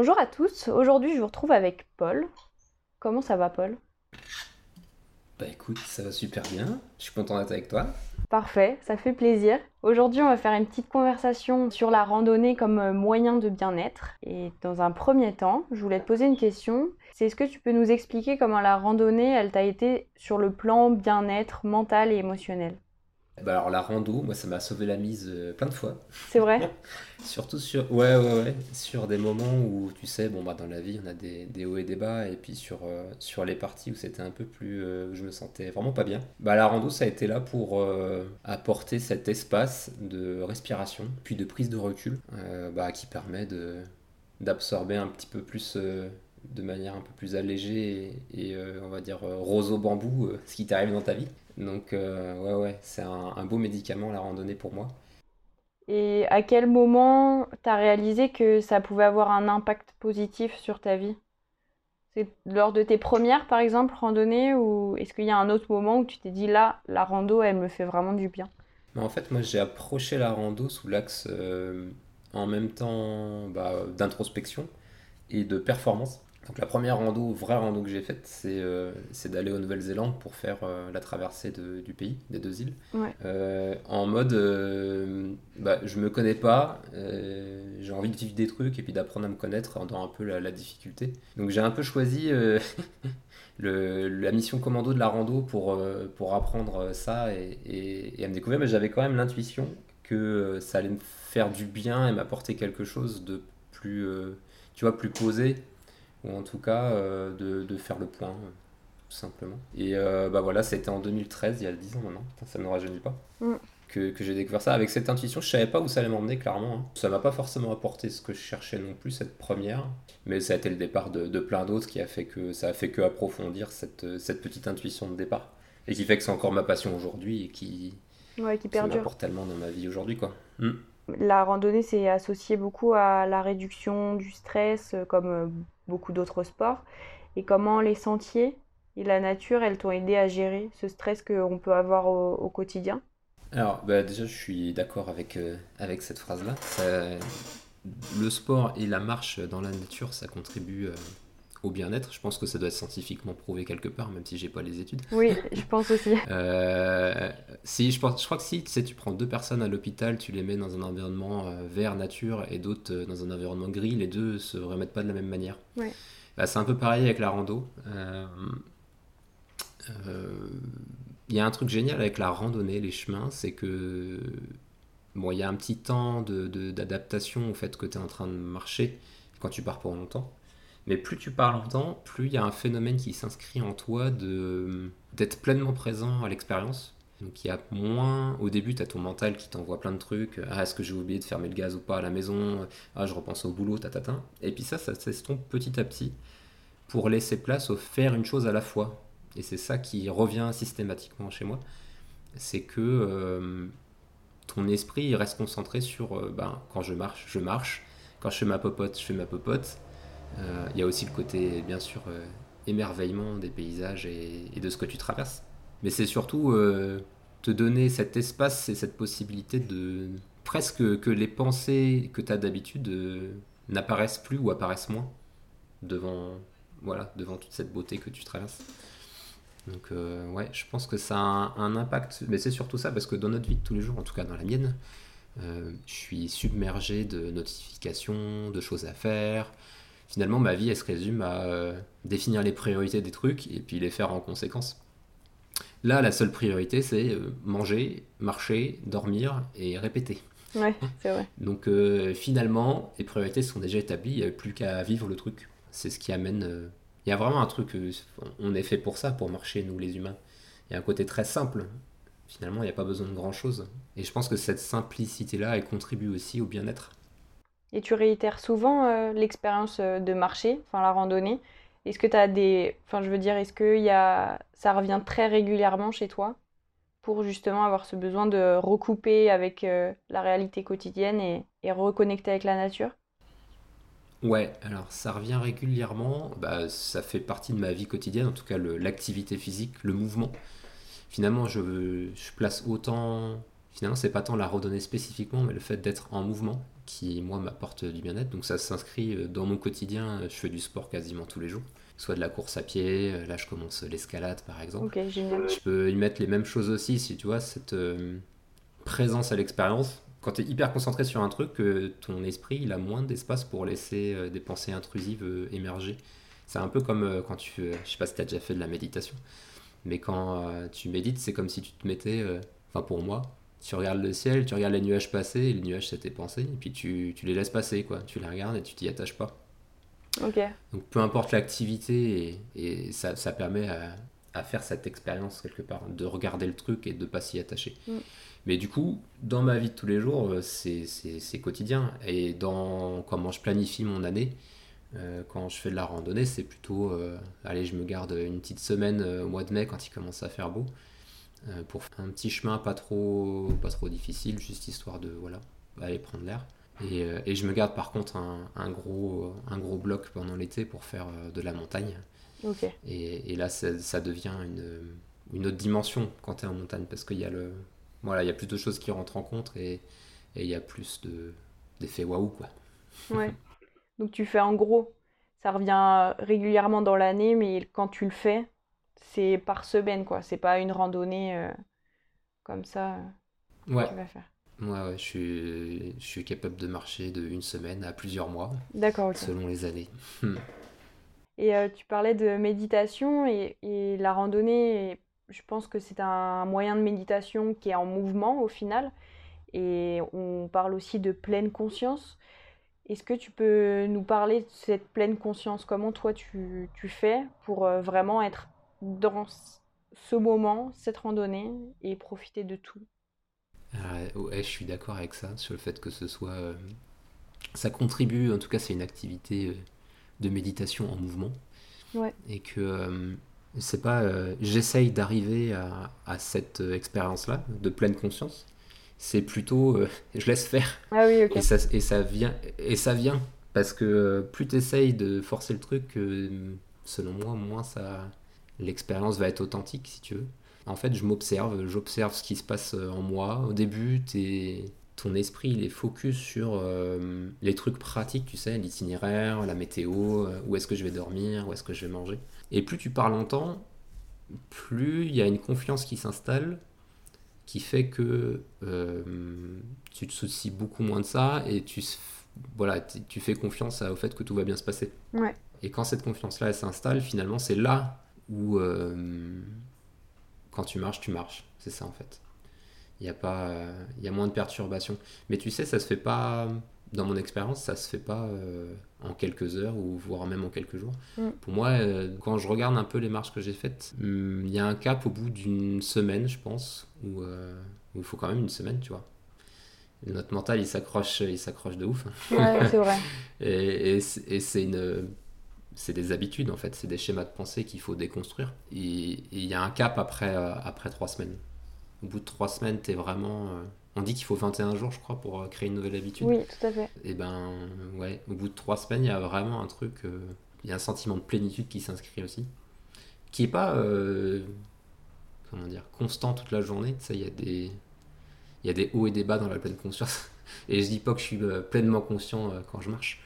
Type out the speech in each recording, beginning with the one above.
Bonjour à tous, aujourd'hui je vous retrouve avec Paul. Comment ça va Paul? Bah écoute, ça va super bien, je suis content d'être avec toi. Parfait, ça fait plaisir. Aujourd'hui on va faire une petite conversation sur la randonnée comme euh, moyen de bien-être. Et dans un premier temps, je voulais te poser une question. C'est est-ce que tu peux nous expliquer comment la randonnée, elle t'a été sur le plan bien-être mental et émotionnel? Bah alors la rando, moi ça m'a sauvé la mise euh, plein de fois. C'est vrai Surtout sur ouais, ouais, ouais, sur des moments où tu sais bon bah dans la vie on a des, des hauts et des bas et puis sur euh, sur les parties où c'était un peu plus euh, où je me sentais vraiment pas bien. Bah la rando ça a été là pour apporter cet espace de respiration puis de prise de recul bah, qui permet de d'absorber un petit peu plus de manière un peu plus allégée et, on va dire rose au bambou ce qui t'arrive dans ta vie. Donc, euh, ouais, ouais, c'est un, beau médicament la randonnée pour moi. Et à quel moment tu as réalisé que ça pouvait avoir un impact positif sur ta vie? C'est lors de tes premières, par exemple, randonnées ou est-ce qu'il y a un autre moment où tu t'es dit là, la rando, elle me fait vraiment du bien? En fait, moi, j'ai approché la rando sous l'axe euh, en même temps bah, d'introspection et de performance. Donc la première rando, vraie rando que j'ai faite, c'est euh, d'aller en Nouvelle-Zélande pour faire euh, la traversée du pays, des deux îles. Euh, en mode, bah, je me connais pas, j'ai envie de vivre des trucs et puis d'apprendre à me connaître dans un peu la, difficulté. Donc j'ai un peu choisi le, la mission commando de la rando pour, pour apprendre ça et, et à me découvrir, mais j'avais quand même l'intuition que ça allait me faire du bien et m'apporter quelque chose de plus, tu vois, plus posé ou en tout cas euh, de, de, faire le point, euh, tout simplement. Et euh, bah voilà, c'était en 2013, il y a 10 ans maintenant, ça ne nous rajeunit pas. Mm. Que, que j'ai découvert ça avec cette intuition. Je savais pas où ça allait m'emmener, clairement. Hein. Ça m'a pas forcément apporté ce que je cherchais non plus, cette première. Mais ça a été le départ de, de plein d'autres qui a fait que ça a fait que approfondir cette, cette petite intuition de départ. Et qui fait que c'est encore ma passion aujourd'hui et qui, ouais, qui, m'apporte tellement dans ma vie aujourd'hui. quoi. Mm. La randonnée, c'est associé beaucoup à la réduction du stress, comme beaucoup d'autres sports, et comment les sentiers et la nature, elles t'ont aidé à gérer ce stress qu'on peut avoir au, quotidien? Alors, bah, déjà, je suis d'accord avec, euh, avec cette phrase-là. Le sport et la marche dans la nature, ça contribue euh, au bien-être. Je pense que ça doit être scientifiquement prouvé quelque part, même si j'ai pas les études. Oui, je pense aussi. Euh, si, je, pense, je crois que si tu, sais, tu prends deux personnes à l'hôpital, tu les mets dans un environnement euh, vert, nature, et d'autres euh, dans un environnement gris, les deux se remettent pas de la même manière. Ouais. Bah, c'est un peu pareil avec la rando. Il y a un truc génial avec la randonnée, les chemins, c'est que bon, il y a un petit temps d'adaptation de, au fait que tu es en train de marcher quand tu pars pour longtemps. Mais plus tu parles longtemps, plus il y a un phénomène qui s'inscrit en toi de d'être pleinement présent à l'expérience. Donc il y a moins, au début tu as ton mental qui t'envoie plein de trucs, ah est-ce que j'ai oublié de fermer le gaz ou pas à la maison, ah je repense au boulot, tatata. Et puis ça, ça s'estompe petit à petit pour laisser place au faire une chose à la fois. Et c'est ça qui revient systématiquement chez moi, c'est que euh, ton esprit reste concentré sur, euh, ben, quand je marche, je marche, quand je fais ma popote, je fais ma popote, il y a aussi le côté, bien sûr, euh, émerveillement des paysages et, de ce que tu traverses. Mais c'est surtout euh, te donner cet espace et cette possibilité de presque que les pensées que tu as d'habitude n'apparaissent plus ou apparaissent moins devant, voilà, devant toute cette beauté que tu traverses. Donc ouais, je pense que ça a un impact, mais c'est surtout ça parce que dans notre vie de tous les jours, en tout cas dans la mienne, je suis submergé de notifications, de choses à faire, finalement, ma vie, elle se résume à euh, définir les priorités des trucs et puis les faire en conséquence. Là, la seule priorité, c'est euh, manger, marcher, dormir et répéter. Ouais, c'est vrai. Donc euh, finalement, les priorités sont déjà établies, il n'y a plus qu'à vivre le truc. C'est ce qui amène... Il y a vraiment un truc, on est fait pour ça, pour marcher, nous les humains. Il y a un côté très simple. Finalement, il n'y a pas besoin de grand-chose. Et je pense que cette simplicité-là, elle contribue aussi au bien-être. Et tu réitères souvent euh, l'expérience euh, de marcher, enfin la randonnée. Est-ce que tu as des. Enfin, je veux dire, est-ce que y a... ça revient très régulièrement chez toi pour justement avoir ce besoin de recouper avec euh, la réalité quotidienne et, et, reconnecter avec la nature? Ouais, alors ça revient régulièrement. Bah, ça fait partie de ma vie quotidienne, en tout cas l'activité physique, le mouvement. Finalement, je, je place autant finalement, c'est pas tant la randonnée spécifiquement, mais le fait d'être en mouvement qui, moi, m'apporte du bien-être. Donc ça s'inscrit euh, dans mon quotidien. Je fais du sport quasiment tous les jours. Soit de la course à pied, euh, là je commence l'escalade par exemple. Ok, génial. Je peux y mettre les mêmes choses aussi, si tu vois, cette euh, présence à l'expérience. Quand tu es hyper concentré sur un truc, ton esprit il a moins d'espace pour laisser des pensées intrusives émerger. C'est un peu comme quand tu. je sais pas si tu as déjà fait de la méditation, mais quand tu médites, c'est comme si tu te mettais. Enfin, pour moi, tu regardes le ciel, tu regardes les nuages passer, et les nuages c'est tes pensées, et puis tu, tu, les laisses passer, quoi. Tu les regardes et tu t'y attaches pas. Ok. Donc peu importe l'activité, et, et ça, ça, permet à, à faire cette expérience quelque part, de regarder le truc et de pas s'y attacher. Mm. Mais du coup, dans ma vie de tous les jours, euh, c'est quotidien. Et dans comment je planifie mon année, euh, quand je fais de la randonnée, c'est plutôt, euh, allez, je me garde une petite semaine au mois de mai quand il commence à faire beau. Euh, pour faire un petit chemin pas trop, pas trop difficile, juste histoire de voilà, aller prendre l'air. Et, euh, et, je me garde par contre un, un, gros, un gros bloc pendant l'été pour faire euh, de la montagne. Et, et, là, ça, ça devient une, une, autre dimension quand tu es en montagne parce qu'il y, a le, voilà, il y a plus de choses qui rentrent en compte et il y a plus d'effets waouh. Quoi. Ouais. Donc tu fais en gros, ça revient régulièrement dans l'année, mais quand tu le fais, c'est par semaine, quoi. C'est pas une randonnée euh, comme ça euh, ouais. tu faire. Ouais, ouais, je suis, je suis capable de marcher de une semaine à plusieurs mois. D'accord, Selon les années. et euh, tu parlais de méditation et, et la randonnée, je pense que c'est un moyen de méditation qui est en mouvement au final. Et on parle aussi de pleine conscience. Est-ce que tu peux nous parler de cette pleine conscience? Comment toi tu, tu fais pour vraiment être dans ce moment, cette randonnée, et profiter de tout. Ah, ouais, je suis d'accord avec ça, sur le fait que ce soit... Euh, ça contribue, en tout cas c'est une activité euh, de méditation en mouvement. Ouais. Et que euh, c'est pas... J'essaye d'arriver à, à, cette expérience-là, de pleine conscience. C'est plutôt... je laisse faire. Ah oui. Et ça, et ça, vient, et ça vient. Parce que plus tu essayes de forcer le truc, selon moi, moins ça l'expérience va être authentique si tu veux. En fait, je m'observe, j'observe ce qui se passe euh, en moi. Au début, ton esprit il est focus sur euh, les trucs pratiques, tu sais, l'itinéraire, la météo, euh, où est-ce que je vais dormir, où est-ce que je vais manger. Et plus tu pars longtemps, plus il y a une confiance qui s'installe, qui fait que tu te soucies beaucoup moins de ça et tu, voilà, tu fais confiance au fait que tout va bien se passer. Ouais. Et quand cette confiance-là s'installe, finalement, c'est là où euh, quand tu marches, tu marches. C'est ça en fait. Il y a pas, il y a moins de perturbations. Mais tu sais, ça se fait pas. Dans mon expérience, ça se fait pas euh, en quelques heures ou voire même en quelques jours. Mm. Pour moi, euh, quand je regarde un peu les marches que j'ai faites, mm, il y a un cap au bout d'une semaine, je pense, où, il faut quand même une semaine, tu vois notre mental il s'accroche il s'accroche de ouf ouais, c'est vrai et, et c'est une c'est des habitudes en fait, c'est des schémas de pensée qu'il faut déconstruire. Et il y a un cap après, euh, après trois semaines. Au bout de trois semaines, tu es vraiment. Euh, on dit qu'il faut 21 jours, je crois, pour euh, créer une nouvelle habitude. Oui, tout à fait. Et ben, ouais, au bout de trois semaines, il y a vraiment un truc. Il y a un sentiment de plénitude qui s'inscrit aussi. Qui est pas. comment dire Constant toute la journée. Tu sais, il y a des. Il y a des hauts et des bas dans la pleine conscience. Et je dis pas que je suis pleinement conscient quand je marche.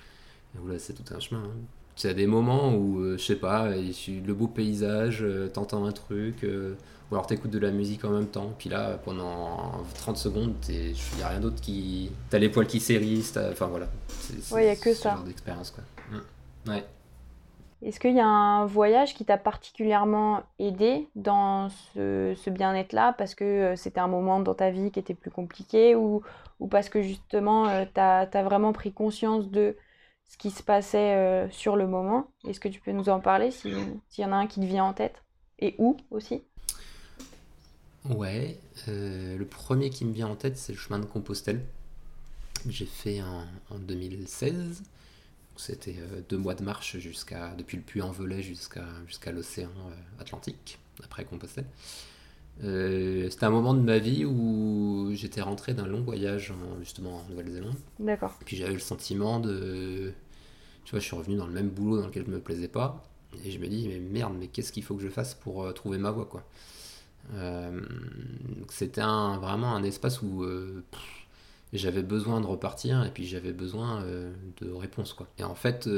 C'est tout un chemin. Hein. Tu as des moments où, euh, je sais pas, le beau paysage, euh, t'entends un truc, euh, ou alors t'écoutes de la musique en même temps. Puis là, pendant 30 secondes, il n'y a rien d'autre qui. T'as les poils qui s'érissent, enfin voilà. Ouais, il n'y a que ça. genre d'expérience, quoi. Mmh. Ouais. Est-ce qu'il y a un voyage qui t'a particulièrement aidé dans ce, ce bien-être-là parce que c'était un moment dans ta vie qui était plus compliqué ou, ou parce que justement tu as, as, vraiment pris conscience de ce qui se passait euh, sur le moment. Est-ce que tu peux nous en parler s'il y en a un qui te vient en tête? Et où aussi? Ouais, euh, le premier qui me vient en tête, c'est le chemin de Compostelle. J'ai fait en, 2016. C'était euh, deux mois de marche jusqu'à depuis le Puy-en-Velay jusqu'à jusqu'à l'océan Atlantique, après Compostelle. c'était un moment de ma vie où j'étais rentré d'un long voyage justement en Nouvelle-Zélande. D'accord. Puis j'avais le sentiment de tu vois, je suis revenu dans le même boulot dans lequel je me plaisais pas. Et je me dis, mais merde, mais qu'est-ce qu'il faut que je fasse pour euh, trouver ma voie, quoi C'était un, vraiment un espace où j'avais besoin de repartir et puis j'avais besoin de réponses. Quoi. Et en fait,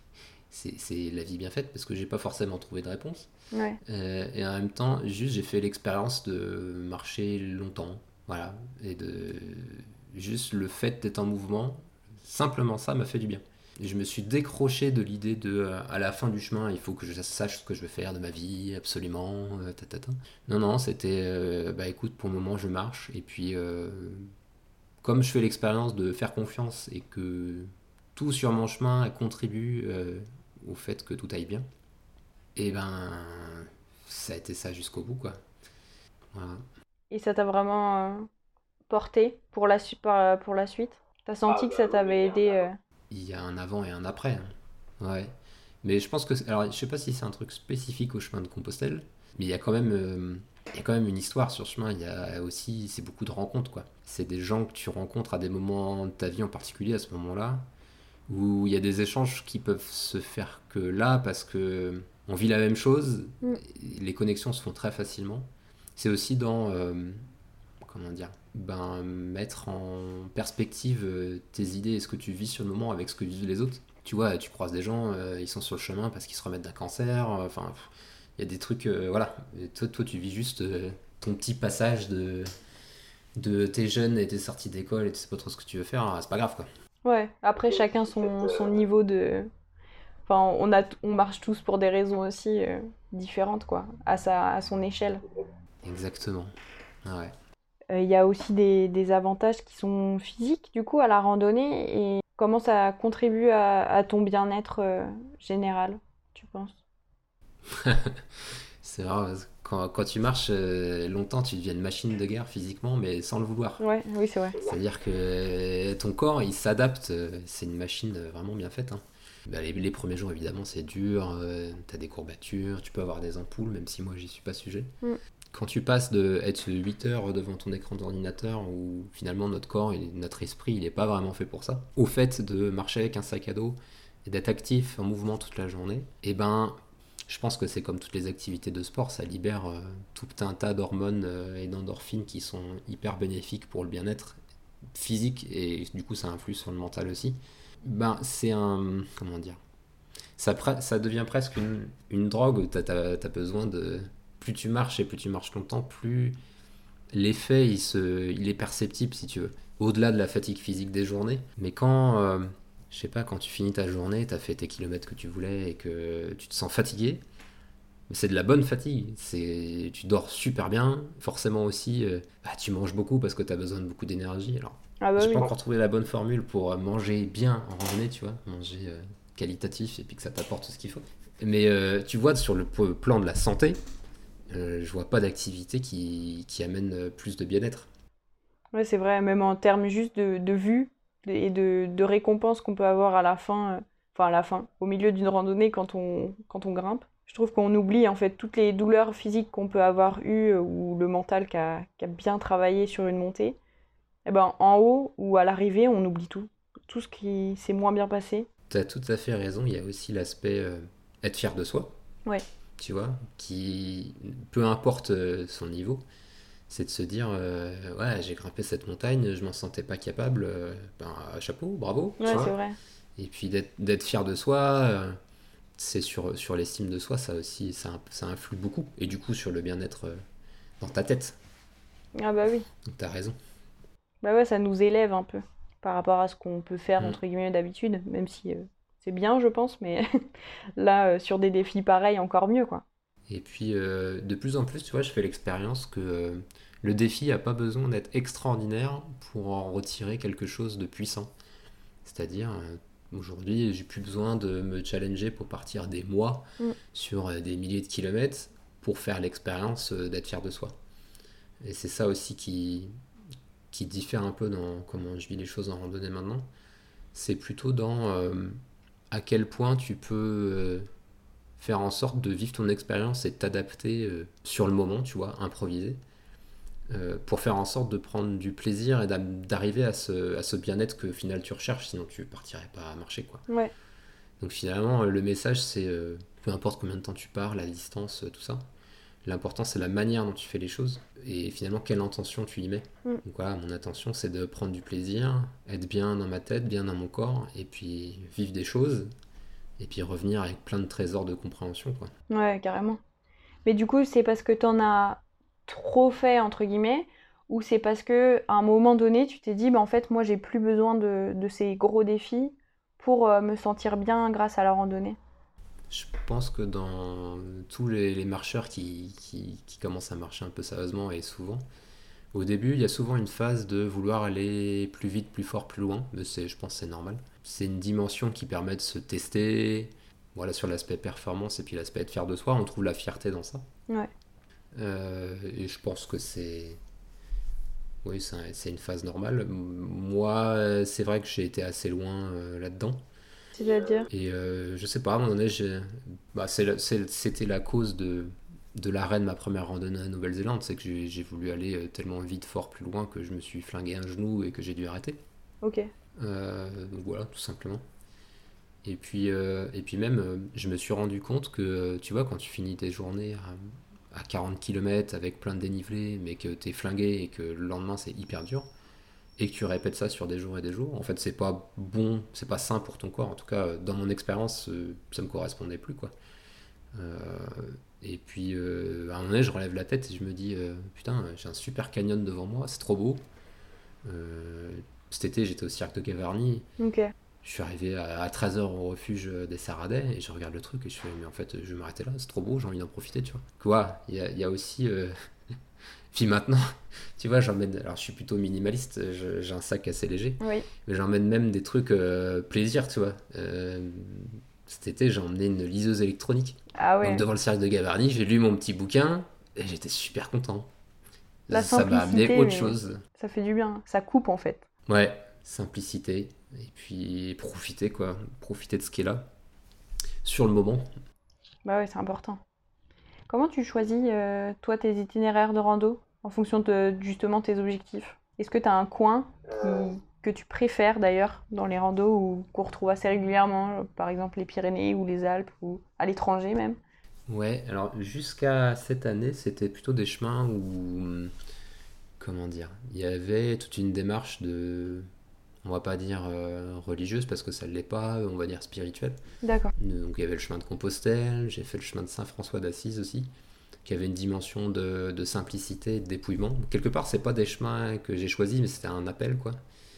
c'est la vie bien faite parce que j'ai pas forcément trouvé de réponse. et en même temps, juste j'ai fait l'expérience de marcher longtemps. Voilà. Et de juste le fait d'être en mouvement, simplement ça m'a fait du bien. Et je me suis décroché de l'idée de euh, à la fin du chemin, il faut que je sache ce que je veux faire de ma vie, absolument. Euh, Non, non, c'était euh, bah écoute, pour le moment je marche. Et puis, comme je fais l'expérience de faire confiance et que tout sur mon chemin contribue au fait que tout aille bien, et eh ben ça a été ça jusqu'au bout, quoi. Et ça t'a vraiment porté pour la, pour la suite? T'as senti ah, que ça bah t'avait aidé il y a un avant et un après. Hein. Ouais. Mais je pense que. Alors, je sais pas si c'est un truc spécifique au chemin de Compostelle, mais il y a quand même. Euh, il y a quand même une histoire sur ce chemin. Il y a aussi. C'est beaucoup de rencontres, quoi. C'est des gens que tu rencontres à des moments de ta vie en particulier, à ce moment-là, où il y a des échanges qui peuvent se faire que là, parce que on vit la même chose, mm. les connexions se font très facilement. C'est aussi dans. Euh, comment dire ben, mettre en perspective euh, tes idées et ce que tu vis sur le moment avec ce que vivent les autres. Tu vois, tu croises des gens, euh, ils sont sur le chemin parce qu'ils se remettent d'un cancer, euh, enfin, il y a des trucs, voilà. toi, toi, tu vis juste ton petit passage de, de tes jeunes et tes sorties d'école et tu sais pas trop ce que tu veux faire, c'est pas grave quoi. Ouais, après chacun son, son niveau de. Enfin, on, a, on marche tous pour des raisons aussi différentes, quoi, à, sa, à son échelle. Exactement. Ouais. Euh, il y a aussi des, avantages qui sont physiques du coup à la randonnée et comment ça contribue à, ton bien-être euh, général, tu penses? C'est vrai, quand, quand, tu marches euh, longtemps, tu deviens une machine de guerre physiquement, mais sans le vouloir. Ouais, oui, c'est vrai. C'est-à-dire que ton corps, il s'adapte. C'est une machine vraiment bien faite. Hein. Bah, les, premiers jours, évidemment, c'est dur. tu as des courbatures, tu peux avoir des ampoules, même si moi, j'y suis pas sujet. Mm quand tu passes de être 8 heures devant ton écran d'ordinateur où finalement notre corps et notre esprit il n'est pas vraiment fait pour ça, au fait de marcher avec un sac à dos et d'être actif en mouvement toute la journée, et eh ben je pense que c'est comme toutes les activités de sport, ça libère euh, tout un tas d'hormones euh, et d'endorphines qui sont hyper bénéfiques pour le bien-être physique et du coup ça influe sur le mental aussi. Ben c'est un comment dire ça, devient presque une, une drogue tu as besoin de plus tu marches et plus tu marches longtemps, plus l'effet il, se, il est perceptible si tu veux. Au-delà de la fatigue physique des journées. Mais quand, euh, je sais pas, quand tu finis ta journée, tu as fait tes kilomètres que tu voulais et que tu te sens fatigué, c'est de la bonne fatigue. C'est, tu dors super bien. Forcément aussi, euh, bah, tu manges beaucoup parce que tu as besoin de beaucoup d'énergie. Alors, ah bah pas encore trouvé la bonne formule pour euh, manger bien en randonnée, tu vois, manger qualitatif et puis que ça t'apporte ce qu'il faut. Mais tu vois, sur le plan de la santé, euh, je vois pas d'activité qui, qui, amène euh, plus de bien-être. Ouais, c'est vrai, même en termes juste de, de vue et de, de récompense qu'on peut avoir à la fin, euh, enfin à la fin, au milieu d'une randonnée quand on, quand on grimpe. Je trouve qu'on oublie en fait toutes les douleurs physiques qu'on peut avoir eues ou le mental qui a, bien travaillé sur une montée. Eh ben, en haut ou à l'arrivée, on oublie tout. Tout ce qui s'est moins bien passé. Tu as tout à fait raison, il y a aussi l'aspect être fier de soi. Ouais tu vois, qui, peu importe euh, son niveau, c'est de se dire euh, ouais j'ai grimpé cette montagne je m'en sentais pas capable euh, ben chapeau bravo ouais, c'est vrai. Et puis d'être fier de soi c'est sur sur l'estime de soi ça aussi ça, ça, influe beaucoup. Et du coup sur le bien-être dans ta tête. Ah bah oui. Donc t'as raison. Bah ouais ça nous élève un peu par rapport à ce qu'on peut faire mm. entre guillemets d'habitude même si c'est bien, je pense, mais là, euh, sur des défis pareils, encore mieux, quoi. Et puis, euh, de plus en plus, tu vois, je fais l'expérience que euh, le défi n'a pas besoin d'être extraordinaire pour en retirer quelque chose de puissant. C'est-à-dire, aujourd'hui, j'ai plus besoin de me challenger pour partir des mois mm. sur des milliers de kilomètres pour faire l'expérience d'être fier de soi. Et c'est ça aussi qui, qui diffère un peu dans comment je vis les choses en randonnée maintenant. C'est plutôt dans à quel point tu peux euh, faire en sorte de vivre ton expérience et t'adapter euh, sur le moment, tu vois, improviser, euh, pour faire en sorte de prendre du plaisir et d'arriver à ce, à ce bien-être que final tu recherches, sinon tu partirais pas à marcher, quoi. Ouais. Donc finalement, le message, c'est peu importe combien de temps tu pars, la distance, tout ça, L'important, c'est la manière dont tu fais les choses et finalement quelle intention tu y mets. Mm. Donc voilà, mon intention, c'est de prendre du plaisir, être bien dans ma tête, bien dans mon corps, et puis vivre des choses, et puis revenir avec plein de trésors de compréhension. Quoi. Ouais, carrément. Mais du coup, c'est parce que t'en as trop fait, entre guillemets, ou c'est parce que à un moment donné, tu t'es dit, bah, en fait, moi, j'ai plus besoin de, de ces gros défis pour euh, me sentir bien grâce à la randonnée? Je pense que dans tous les, les marcheurs qui, qui, qui commencent à marcher un peu sérieusement et souvent, au début, il y a souvent une phase de vouloir aller plus vite, plus fort, plus loin, mais c'est, je pense que c'est normal. C'est une dimension qui permet de se tester, voilà, sur l'aspect performance et puis l'aspect de faire de soi, on trouve la fierté dans ça. Ouais. Euh, et je pense que c'est, oui, c'est un- c'est une phase normale. Moi, c'est vrai que j'ai été assez loin euh, là-dedans. C'est-à-dire? Et euh, je sais pas, à un moment donné, bah, c'était la cause de, de l'arrêt de ma première randonnée en Nouvelle-Zélande. C'est que j'ai voulu aller euh, tellement vite, fort, plus loin que je me suis flingué un genou et que j'ai dû arrêter. Ok. Euh, donc voilà, tout simplement. Et puis, euh, et puis même, je me suis rendu compte que, tu vois, quand tu finis tes journées à, à 40 km avec plein de dénivelé, mais que t'es flingué et que le lendemain c'est hyper dur, et que tu répètes ça sur des jours et des jours, en fait, c'est pas bon, c'est pas sain pour ton corps. En tout cas, dans mon expérience, euh, ça me correspondait plus, quoi. Euh, et puis, euh, à un moment donné, je relève la tête et je me dis, euh, putain, j'ai un super canyon devant moi, c'est trop beau. Cet été, j'étais au cirque de Gavarnie. Ok. Je suis arrivé à, 13h au refuge des Saradais et je regarde le truc et je fais, mais en fait, je vais m'arrêter là, c'est trop beau, j'ai envie d'en profiter, tu vois. Quoi, il y a, il y a aussi. Euh, Puis maintenant, tu vois, j'emmène. Alors, je suis plutôt minimaliste, je- j'ai un sac assez léger, Oui. mais j'emmène même des trucs euh, plaisir, tu vois. Euh, cet été, j'ai emmené une liseuse électronique. Ah ouais. Donc, devant le cirque de Gavarnie, j'ai lu mon petit bouquin et j'étais super content. La ça m'a amené autre chose. Ça fait du bien. Ça coupe en fait. Ouais, simplicité. Et puis profiter, quoi. Profiter de ce qui est là. Sur le moment. Bah ouais, c'est important. Comment tu choisis, euh, toi, tes itinéraires de rando? En fonction de justement tes objectifs? Est-ce que tu as un coin qui- que tu préfères d'ailleurs dans les randos ou qu'on retrouve assez régulièrement, par exemple les Pyrénées ou les Alpes ou à l'étranger même? Ouais, alors jusqu'à cette année, c'était plutôt des chemins où, comment dire, il y avait toute une démarche de, on va pas dire euh, religieuse parce que ça ne l'est pas, on va dire spirituelle. D'accord. Donc il y avait le chemin de Compostelle, j'ai fait le chemin de Saint-François d'Assise aussi, qui avait une dimension de, de simplicité, de dépouillement. Quelque part, c'est pas des chemins que j'ai choisis, mais c'était un appel, quoi.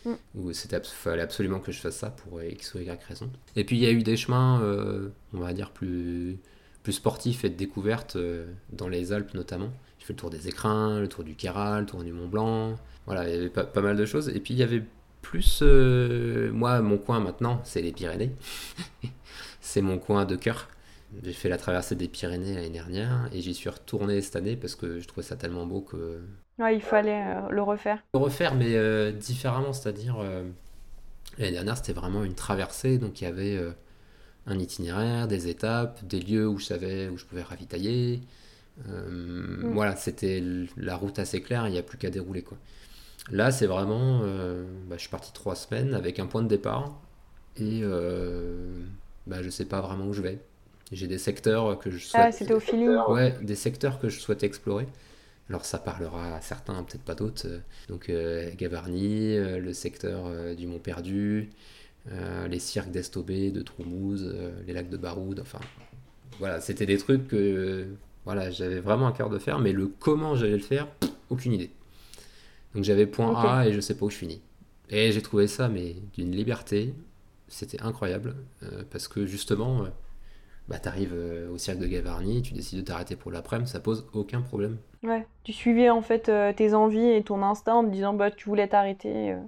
Mm. Où c'était fallait absolument que je fasse ça pour X ou Y raison. Et puis il y a eu des chemins, euh, on va dire, plus, plus sportifs et de découverte, euh, dans les Alpes notamment. J'ai fait le tour des Écrins, le tour du Kéral, le tour du Mont Blanc. Voilà, il y avait pas, pas mal de choses. Et puis il y avait plus. euh, moi, mon coin maintenant, c'est les Pyrénées. c'est mon coin de cœur. J'ai fait la traversée des Pyrénées l'année dernière et j'y suis retourné cette année parce que je trouvais ça tellement beau que. Ouais, il fallait euh, le refaire. Le refaire, mais euh, différemment, c'est-à-dire. euh, l'année dernière, c'était vraiment une traversée, donc il y avait un itinéraire, des étapes, des lieux où je savais où je pouvais ravitailler. Mm. Voilà, c'était la route assez claire, il n'y a plus qu'à dérouler quoi. Là, c'est vraiment. bah, je suis parti trois semaines avec un point de départ et bah, je sais pas vraiment où je vais. J'ai des secteurs que je souhaite. Ah, c'était au feeling. Ouais, des secteurs que je souhaite explorer. Alors ça parlera à certains, peut-être pas d'autres. Euh, Donc euh, Gavarnie, euh, le secteur euh, du Mont Perdu, les cirques d'Estobé, de Troumouze, les lacs de Baroud, enfin voilà, c'était des trucs que voilà, j'avais vraiment un cœur de faire, mais le comment j'allais le faire, pff, aucune idée. Donc j'avais point. A et je sais pas où je finis. Et j'ai trouvé ça, mais d'une liberté, c'était incroyable, parce que justement, bah, t'arrives euh, au cirque de Gavarnie, tu décides de t'arrêter pour l'après-midi, ça pose aucun problème. Ouais. Tu suivais en fait euh, tes envies et ton instinct en te disant bah tu voulais t'arrêter. euh,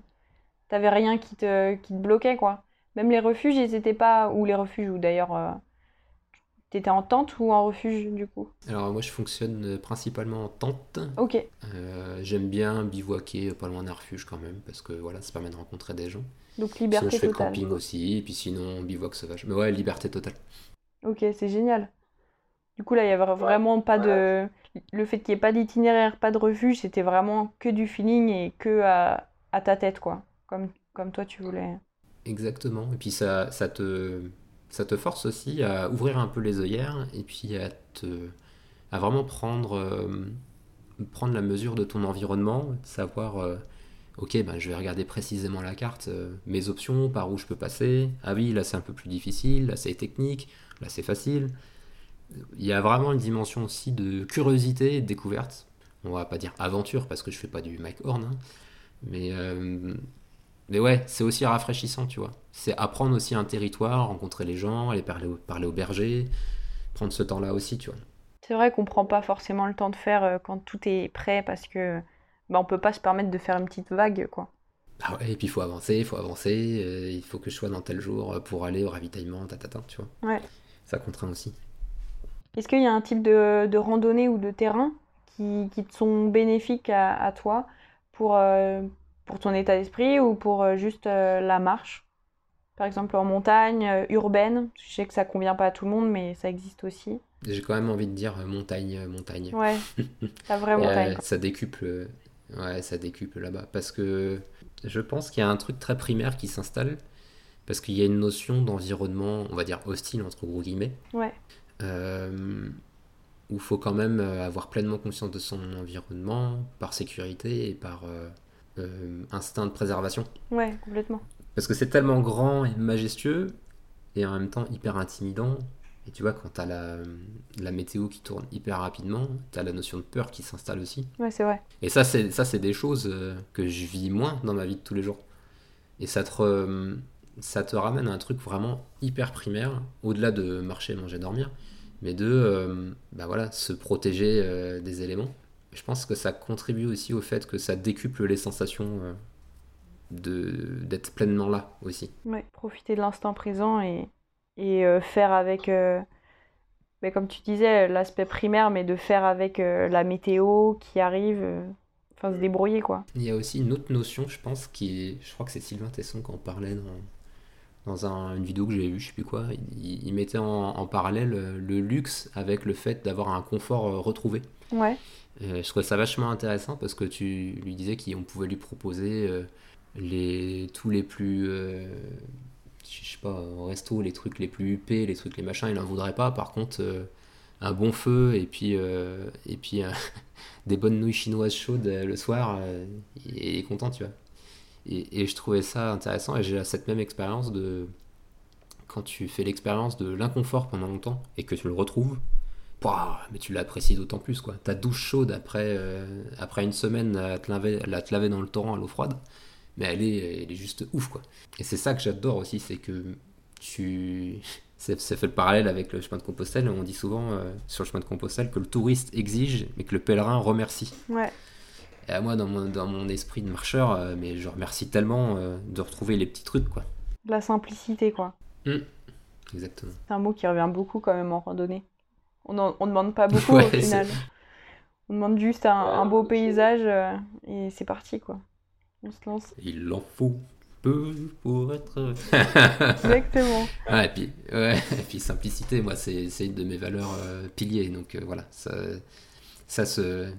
T'avais rien qui te, qui te bloquait quoi. Même les refuges, ils étaient pas. Ou les refuges, ou d'ailleurs. euh, T'étais en tente ou en refuge du coup? Alors moi je fonctionne principalement en tente. Ok. J'aime bien bivouaquer pas loin d'un refuge quand même, parce que voilà, ça permet de rencontrer des gens. Donc Sinon liberté je fais totale. camping aussi, et puis sinon bivouac sauvage. Mais ouais, liberté totale. Ok, c'est génial. Du coup, là, il y avait vraiment pas de. Le fait qu'il n'y ait pas d'itinéraire, pas de refuge, c'était vraiment que du feeling et que à, à ta tête, quoi. Comme, comme toi, tu voulais. Exactement. Et puis ça, ça te, ça te force aussi à ouvrir un peu les œillères et puis à te à vraiment prendre, euh, prendre la mesure de ton environnement, savoir, euh, ok, ben, je vais regarder précisément la carte, euh, mes options, par où je peux passer. Ah oui, là c'est un peu plus difficile, là c'est technique, là c'est facile. Il y a vraiment une dimension aussi de curiosité et de découverte. On va pas dire aventure parce que je fais pas du Mike Horn, hein. mais, mais ouais, c'est aussi rafraîchissant, tu vois. C'est apprendre aussi un territoire, rencontrer les gens, aller parler, parler aux bergers, prendre ce temps-là aussi, tu vois. C'est vrai qu'on prend pas forcément le temps de faire euh, quand tout est prêt parce que bah, on peut pas se permettre de faire une petite vague, quoi. Ah ouais, et puis il faut avancer, il faut avancer, euh, il faut que je sois dans tel jour pour aller au ravitaillement, tatata, tu vois. Ouais. Ça contraint aussi. Est-ce qu'il y a un type de, de randonnée ou de terrain qui, qui te sont bénéfiques à, à toi pour, euh, pour ton état d'esprit ou pour juste la marche? Par exemple en montagne, urbaine, je sais que ça convient pas à tout le monde, mais ça existe aussi. J'ai quand même envie de dire montagne, montagne. Ouais, la vraie montagne. ça décuple, ouais, ça décuple là-bas. Parce que je pense qu'il y a un truc très primaire qui s'installe. Parce qu'il y a une notion d'environnement, on va dire hostile, entre gros guillemets. Ouais. Euh, où il faut quand même avoir pleinement conscience de son environnement, par sécurité et par euh, euh, instinct de préservation. Ouais, complètement. Parce que c'est tellement grand et majestueux, et en même temps hyper intimidant, et tu vois, quand tu as la, la, météo qui tourne hyper rapidement, tu as la notion de peur qui s'installe aussi. Ouais, c'est vrai. Et ça, c'est, ça, c'est des choses euh, que je vis moins dans ma vie de tous les jours. Et ça te, ça te ramène à un truc vraiment hyper primaire, au-delà de marcher, manger, dormir, mais de euh, bah voilà, se protéger euh, des éléments. Je pense que ça contribue aussi au fait que ça décuple les sensations de, d'être pleinement là aussi. Ouais, profiter de l'instant présent et et euh, faire avec, euh, mais comme tu disais, l'aspect primaire, mais de faire avec euh, la météo qui arrive, enfin se débrouiller quoi. Il y a aussi une autre notion, je pense, qui est, je crois que c'est Sylvain Tesson qui en parlait dans, dans un, une vidéo que j'ai vue, je sais plus quoi, il, mettait en, parallèle le luxe avec le fait d'avoir un confort retrouvé. Ouais. je trouvais ça vachement intéressant parce que tu lui disais qu'on pouvait lui proposer les, tous les plus je sais pas, au resto, les trucs les plus huppés, les trucs les machins, il n'en voudrait pas. Par contre, euh, un bon feu et puis, euh, et puis euh, des bonnes nouilles chinoises chaudes le soir, il est content, tu vois. Et, je trouvais ça intéressant et j'ai cette même expérience de quand tu fais l'expérience de l'inconfort pendant longtemps et que tu le retrouves, mais tu l'apprécies d'autant plus quoi. Ta douche chaude après, après une semaine te, laver, à te laver dans le torrent à l'eau froide, mais elle est, elle est juste ouf, quoi. Et c'est ça que j'adore aussi, c'est que tu... Ça fait le parallèle avec le chemin de Compostelle, on dit souvent euh, sur le chemin de Compostelle que le touriste exige, mais que le pèlerin remercie. Ouais. Et à moi, dans mon, dans mon esprit de marcheur, euh, mais je remercie tellement euh, de retrouver les petits trucs, quoi. La simplicité, quoi. Mmh. Exactement. C'est un mot qui revient beaucoup quand même en randonnée. On ne demande pas beaucoup au final. On demande juste un, un beau paysage et c'est parti, quoi. On se lance. Il en faut peu pour être. Exactement. et, puis, ouais, et puis simplicité, moi, c'est une de mes valeurs euh, piliers. Donc euh, voilà, ça, ça se.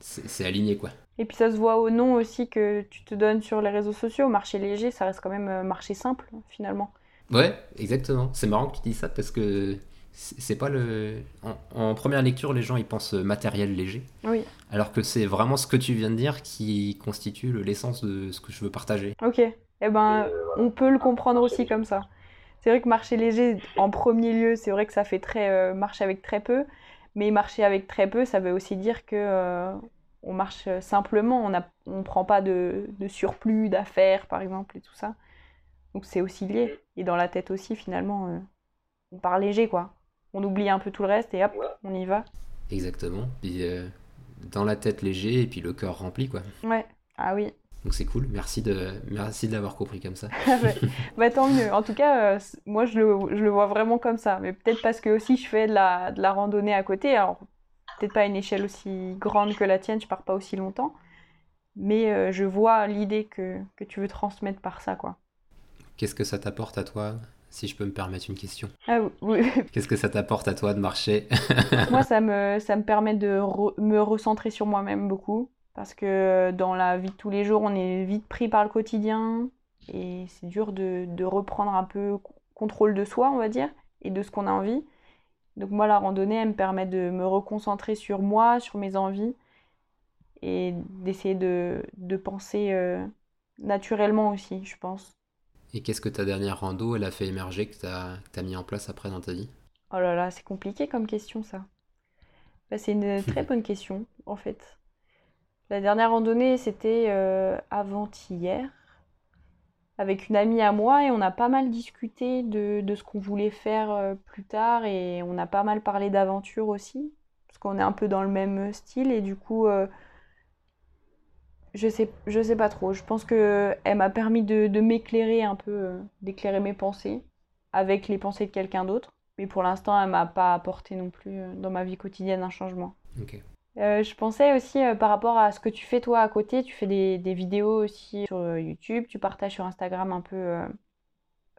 C'est aligné, quoi. Et puis ça se voit au nom aussi que tu te donnes sur les réseaux sociaux. Marché léger, ça reste quand même euh, marché simple, finalement. Ouais, exactement. C'est marrant que tu dis ça parce que c'est pas le. En, première lecture, les gens ils pensent matériel léger. Oui. Alors que c'est vraiment ce que tu viens de dire qui constitue l'essence de ce que je veux partager. Ok. Eh ben, on peut le comprendre aussi comme ça. C'est vrai que marcher léger, en premier lieu, c'est vrai que ça fait très euh, marcher avec très peu. Mais marcher avec très peu, ça veut aussi dire que euh, on marche simplement. On ne on prend pas de, de surplus d'affaires, par exemple, et tout ça. Donc c'est aussi lié. Et dans la tête aussi, finalement, euh, on part léger, quoi on oublie un peu tout le reste et hop, on y va. Exactement. Puis euh, dans la tête léger et puis le cœur rempli, quoi. Ouais, ah oui. Donc c'est cool, merci de merci d'avoir compris comme ça. bah tant mieux. En tout cas, euh, moi je le, je le, vois vraiment comme ça. Mais peut-être parce que aussi je fais de la, de la randonnée à côté. Alors peut-être pas à une échelle aussi grande que la tienne, je pars pas aussi longtemps. Mais euh, je vois l'idée que, que tu veux transmettre par ça, quoi. Qu'est-ce que ça t'apporte à toi? Si je peux me permettre une question. Ah oui. Qu'est-ce que ça t'apporte à toi de marcher Moi, ça me, ça me permet de me recentrer sur moi-même beaucoup. Parce que dans la vie de tous les jours, on est vite pris par le quotidien. Et c'est dur de, de, reprendre un peu contrôle de soi, on va dire, et de ce qu'on a envie. Donc moi, la randonnée, elle me permet de me reconcentrer sur moi, sur mes envies et d'essayer de, de penser euh, naturellement aussi, je pense. Et qu'est-ce que ta dernière rando, elle a fait émerger, que tu as, mis en place après dans ta vie? Oh là là, c'est compliqué comme question ça. Bah, c'est une très bonne question, en fait. La dernière randonnée, c'était euh, avant-hier, avec une amie à moi, et on a pas mal discuté de, de ce qu'on voulait faire euh, plus tard, et on a pas mal parlé d'aventure aussi, parce qu'on est un peu dans le même style, et du coup, euh, je sais, je sais pas trop. Je pense que elle m'a permis de, de m'éclairer un peu, euh, d'éclairer mes pensées avec les pensées de quelqu'un d'autre. Mais pour l'instant, elle m'a pas apporté non plus euh, dans ma vie quotidienne un changement. Ok. Euh, je pensais aussi par rapport à ce que tu fais toi à côté, tu fais des, des vidéos aussi sur YouTube, tu partages sur Instagram un peu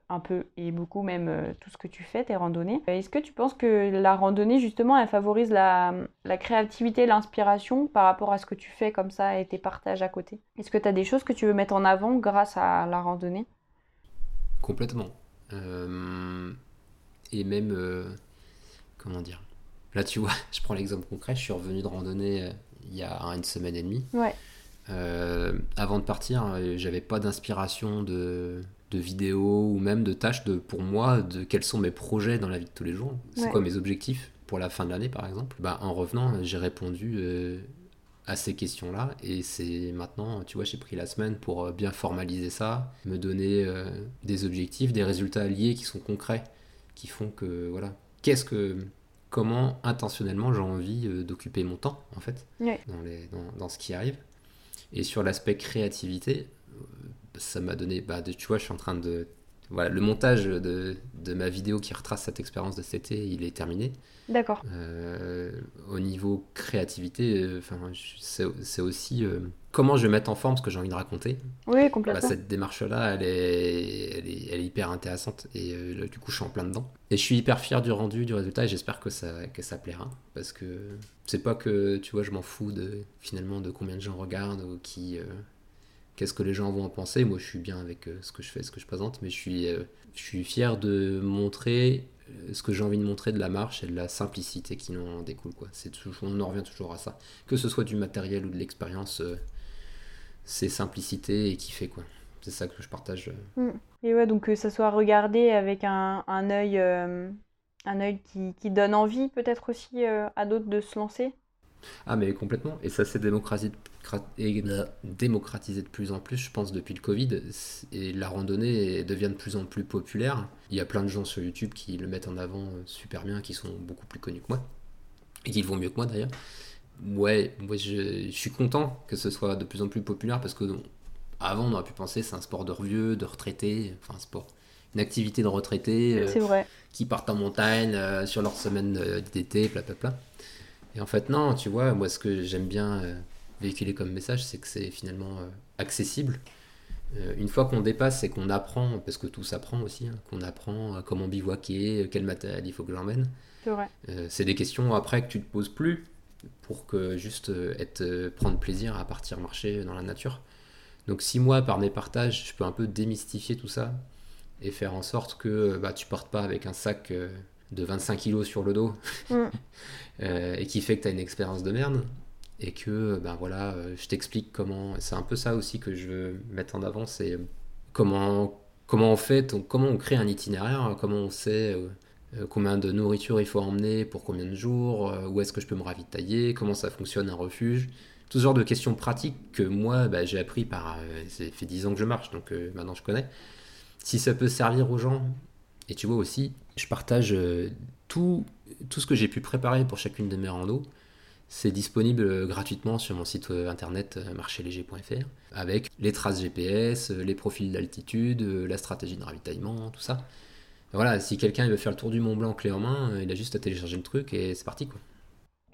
un peu et beaucoup même euh, tout ce que tu fais, tes randonnées. Euh, est-ce que tu penses que la randonnée, justement, elle favorise la, la créativité, l'inspiration par rapport à ce que tu fais comme ça et tes partages à côté? Est-ce que tu as des choses que tu veux mettre en avant grâce à la randonnée? Complètement. Euh, et même, comment dire? Là, tu vois, je prends l'exemple concret, je suis revenu de randonnée il y a une semaine et demie. Ouais. avant de partir, j'avais pas d'inspiration de de vidéos ou même de tâches de, pour moi de quels sont mes projets dans la vie de tous les jours. C'est quoi mes objectifs pour la fin de l'année par exemple? Bah, En revenant, j'ai répondu euh, à ces questions-là et c'est maintenant, tu vois, j'ai pris la semaine pour euh, bien formaliser ça, me donner euh, des objectifs, des résultats liés qui sont concrets, qui font que, voilà, qu'est-ce que comment intentionnellement j'ai envie d'occuper mon temps en fait dans, les, dans, dans, ce qui arrive. Et sur l'aspect créativité, ça m'a donné. Bah, tu vois, je suis en train de. Voilà, le montage de, de, ma vidéo qui retrace cette expérience de cet été, il est terminé. D'accord. Euh, au niveau créativité, euh, enfin, c'est aussi euh, comment je vais mettre en forme ce que j'ai envie de raconter. Oui, complètement. cette démarche-là, elle est, elle, est, elle est, hyper intéressante et du coup, je suis en plein dedans. Et je suis hyper fier du rendu, du résultat et j'espère que ça, que ça plaira parce que c'est pas que, tu vois, je m'en fous de finalement de combien de gens regardent ou qui qu'est-ce que les gens vont en penser. Moi, je suis bien avec euh, ce que je fais, ce que je présente, mais je suis, euh, je suis fier de montrer euh, ce que j'ai envie de montrer de la marche et de la simplicité qui en découle. Quoi. C'est toujours, on en revient toujours à ça. Que ce soit du matériel ou de l'expérience, c'est simplicité et qui fait quoi. C'est ça que je partage. Mm. Et ouais, donc que ça soit regardé avec un, un œil, un œil qui, qui, donne envie peut-être aussi à d'autres de se lancer. Ah mais complètement. Et ça s'est démocratisé, démocratisé de plus en plus, je pense, depuis le Covid. Et la randonnée devient de plus en plus populaire. Il y a plein de gens sur YouTube qui le mettent en avant euh, super bien, qui sont beaucoup plus connus que moi. Et qui le vont mieux que moi d'ailleurs. Ouais, moi je, suis content que ce soit de plus en plus populaire parce que avant on aurait pu penser c'est un sport de vieux, de retraités, enfin un sport, une activité de retraités euh, qui partent en montagne euh, sur leur semaine d'été, bla bla. Et en fait, non, tu vois, moi, ce que j'aime bien euh, véhiculer comme message, c'est que c'est finalement euh, accessible. Euh, une fois qu'on dépasse et qu'on apprend, parce que tout s'apprend aussi, hein, qu'on apprend comment bivouaquer, quel matériel il faut que j'emmène. C'est des questions après que tu te poses plus pour que juste être, prendre plaisir à partir marcher dans la nature. Donc si moi, par mes partages, je peux un peu démystifier tout ça et faire en sorte que bah, tu partes pas avec un sac de 25 kilos sur le dos mm. euh, et qui fait que tu as une expérience de merde et que ben voilà euh, je t'explique comment c'est un peu ça aussi que je veux mettre en avant c'est comment comment on fait comment on crée un itinéraire comment on sait euh, combien de nourriture il faut emmener pour combien de jours où est-ce que je peux me ravitailler comment ça fonctionne un refuge tout ce genre de questions pratiques que moi bah, j'ai appris par ça fait 10 ans que je marche donc maintenant je connais si ça peut servir aux gens et tu vois aussi, je partage euh, tout, tout ce que j'ai pu préparer pour chacune de mes randos. C'est disponible euh, gratuitement sur mon site euh, internet marchéléger.fr avec les traces GPS, les profils d'altitude, la stratégie de ravitaillement, tout ça. Voilà, si quelqu'un veut faire le tour du Mont Blanc clé en main, il a juste à télécharger le truc et c'est parti quoi.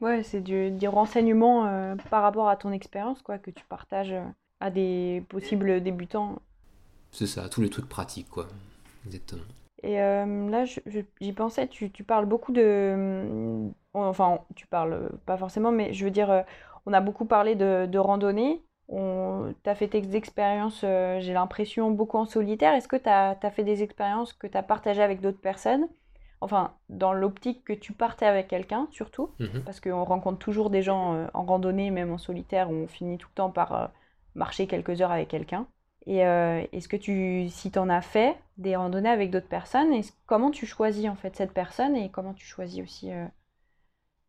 Ouais, c'est du, du renseignement par rapport à ton expérience quoi que tu partages à des possibles débutants. C'est ça, tous les trucs pratiques quoi. Exactement. Et euh, là, j'y pensais, tu, tu, parles beaucoup de... Euh, enfin, tu parles pas forcément, mais je veux dire, euh, on a beaucoup parlé de, de randonnée. Tu as fait tes expériences, j'ai l'impression, beaucoup en solitaire. Est-ce que tu as, as, fait des expériences que tu as partagées avec d'autres personnes? Enfin, dans l'optique que tu partais avec quelqu'un, surtout, Mhm. parce qu'on rencontre toujours des gens euh, en randonnée, même en solitaire, où on finit tout le temps par euh, marcher quelques heures avec quelqu'un. Et euh, est-ce que tu, si tu en as fait des randonnées avec d'autres personnes, est-ce- comment tu choisis en fait cette personne et comment tu choisis aussi euh,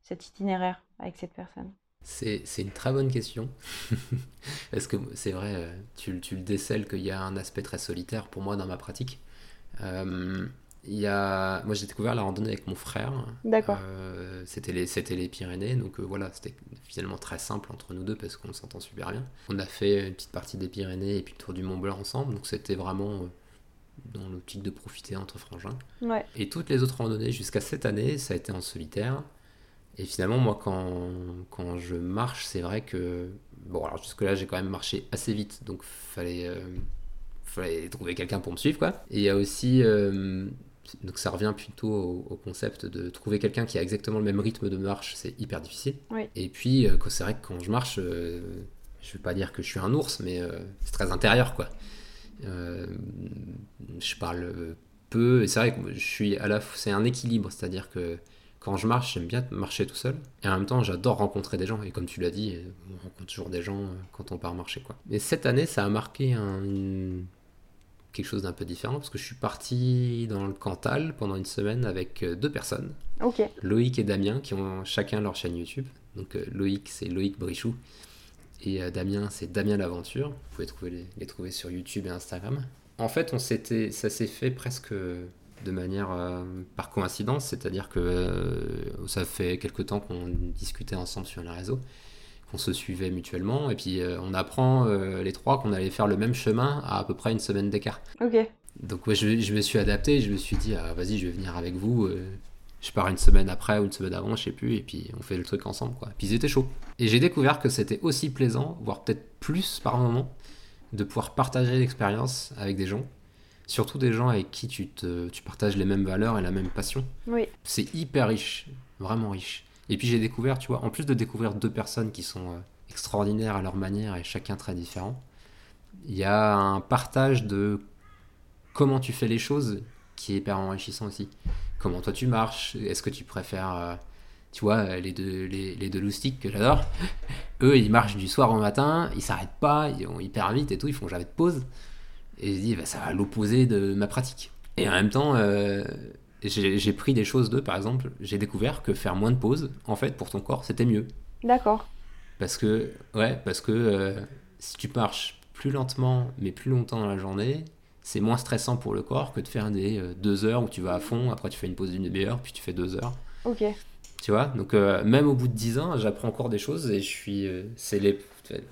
cet itinéraire avec cette personne? C'est, une très bonne question. Parce que c'est vrai, euh, tu, tu le décèles qu'il y a un aspect très solitaire pour moi dans ma pratique. Euh, il y a... Moi j'ai découvert la randonnée avec mon frère. D'accord. Euh, c'était les, c'était les Pyrénées, donc euh, voilà, c'était finalement très simple entre nous deux parce qu'on s'entend super bien. On a fait une petite partie des Pyrénées et puis le tour du Mont Blanc ensemble, donc c'était vraiment dans l'optique de profiter entre frangins. Ouais. Et toutes les autres randonnées jusqu'à cette année, ça a été en solitaire. Et finalement, moi, quand, quand je marche, c'est vrai que. Bon, alors jusque-là, j'ai quand même marché assez vite, donc fallait, euh, fallait trouver quelqu'un pour me suivre, quoi. Et il y a aussi. euh, donc ça revient plutôt au, au concept de trouver quelqu'un qui a exactement le même rythme de marche, c'est hyper difficile. Oui. Et puis, euh, c'est vrai que quand je marche, euh, je vais pas dire que je suis un ours, mais c'est très intérieur, quoi. Je parle peu, et c'est vrai que je suis à la c'est un équilibre, c'est-à-dire que quand je marche, j'aime bien marcher tout seul, et en même temps, j'adore rencontrer des gens, et comme tu l'as dit, on rencontre toujours des gens euh, quand on part marcher, quoi. Mais cette année, ça a marqué un- une- quelque chose d'un peu différent, parce que je suis parti dans le Cantal pendant une semaine avec euh, deux personnes. Loïc et Damien, qui ont chacun leur chaîne YouTube. Donc euh, Loïc, c'est Loïc Brichou. Et Damien, c'est Damien l'Aventure. Vous pouvez trouver les, les trouver sur YouTube et Instagram. En fait, on s'était, ça s'est fait presque de manière euh, par coïncidence, c'est-à-dire que euh, ça fait quelque temps qu'on discutait ensemble sur les réseaux, qu'on se suivait mutuellement, et puis euh, on apprend les trois qu'on allait faire le même chemin à à peu près une semaine d'écart. Ok. Donc ouais, je, je me suis adapté, je me suis dit, ah, vas-y, je vais venir avec vous. je pars une semaine après ou une semaine avant, je sais plus, et puis on fait le truc ensemble, quoi. Puis ils étaient chauds. Et j'ai découvert que c'était aussi plaisant, voire peut-être plus par moment, de pouvoir partager l'expérience avec des gens, surtout des gens avec qui tu, te, tu partages les mêmes valeurs et la même passion. Oui. C'est hyper riche, vraiment riche. Et puis j'ai découvert, tu vois, en plus de découvrir deux personnes qui sont euh, extraordinaires à leur manière et chacun très différent, il y a un partage de comment tu fais les choses qui est hyper enrichissant aussi. Comment toi tu marches, est-ce que tu préfères, euh, tu vois, les deux, les, les deux loustiques que j'adore, eux ils marchent du soir au matin, ils s'arrêtent pas, ils vont hyper vite et tout, ils font jamais de pause. Et je dis, bah, ça va à l'opposé de ma pratique. Et en même temps, euh, j'ai pris des choses d'eux, par exemple, j'ai découvert que faire moins de pauses, en fait, pour ton corps, c'était mieux. D'accord. Parce que, ouais, parce que euh, si tu marches plus lentement, mais plus longtemps dans la journée, c'est moins stressant pour le corps que de faire des euh, deux heures où tu vas à fond, après tu fais une pause d'une demi-heure, puis tu fais deux heures. Ok. Tu vois Donc, euh, même au bout de dix ans, j'apprends encore des choses et je suis. c'est les...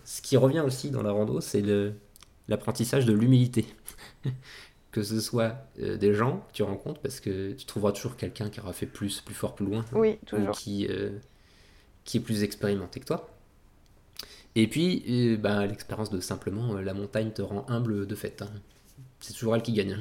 Ce qui revient aussi dans la rando, c'est le- l'apprentissage de l'humilité. que ce soit euh, des gens que tu rencontres, parce que tu trouveras toujours quelqu'un qui aura fait plus, plus fort, plus loin Oui, ou toujours. qui, euh, qui est plus expérimenté que toi. Et puis, euh, ben, l'expérience de simplement euh, la montagne te rend humble de fait. hein. C'est toujours elle qui gagne.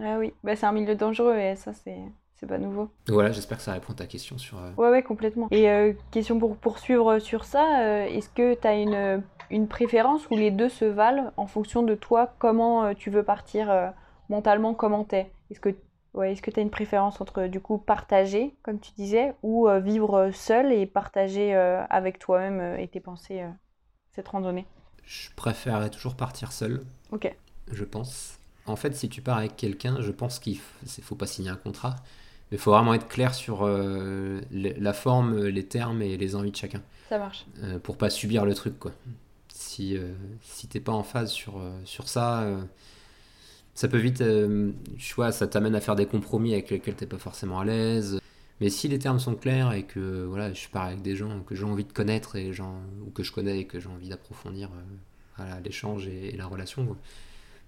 Ah oui. Bah, c'est un milieu dangereux et ça, c'est c'est pas nouveau. Voilà, j'espère que ça répond à ta question sur. euh, Ouais, ouais, complètement. Et euh, question pour poursuivre sur ça, euh, est-ce que tu as une, une préférence où les deux se valent en fonction de toi, comment euh, tu veux partir mentalement, comment t'es? Est-ce que ouais, est-ce que tu as une préférence entre du coup partager, comme tu disais, ou vivre seul et partager avec toi-même et tes pensées cette randonnée? Je préférerais toujours partir seul, Ok. je pense. En fait, si tu pars avec quelqu'un, je pense qu'il f- faut pas signer un contrat, mais il faut vraiment être clair sur euh, la forme, les termes et les envies de chacun. Ça marche. euh, pour pas subir le truc quoi. Si, euh, si t'es pas en phase sur, euh, sur ça, euh, ça peut vite, euh, tu vois, ça t'amène à faire des compromis avec lesquels t'es pas forcément à l'aise. Mais si les termes sont clairs et que voilà, je pars avec des gens que j'ai envie de connaître et gens, ou que je connais et que j'ai envie d'approfondir euh, voilà, l'échange et, et la relation,